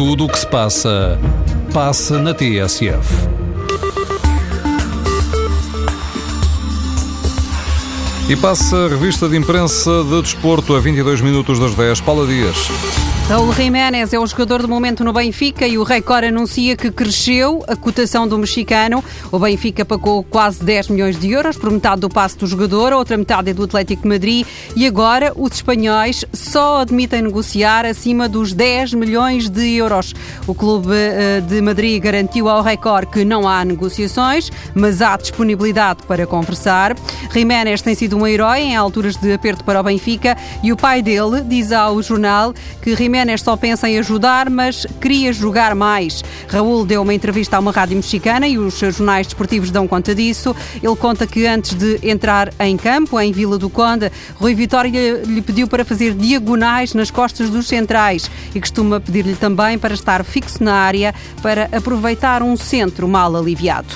Tudo o que se passa, passa na TSF. E passa a revista de imprensa de desporto a 22 minutos das 10. Paula Dias. Raul Jiménez é o jogador do momento no Benfica e o Record anuncia que cresceu a cotação do mexicano. O Benfica pagou quase 10 milhões de euros por metade do passe do jogador, a outra metade é do Atlético Madrid e agora os espanhóis só admitem negociar acima dos 10 milhões de euros. O clube eh, de Madrid garantiu ao Record que não há negociações, mas há disponibilidade para conversar. Jiménez tem sido um herói em alturas de aperto para o Benfica e o pai dele diz ao jornal que Jiménez Jiménez só pensa em ajudar, mas queria jogar mais. Raul deu uma entrevista a uma rádio mexicana e os jornais desportivos dão conta disso. Ele conta que antes de entrar em campo, em Vila do Conde, Rui Vitória lhe pediu para fazer diagonais nas costas dos centrais e costuma pedir-lhe também para estar fixo na área para aproveitar um centro mal aliviado.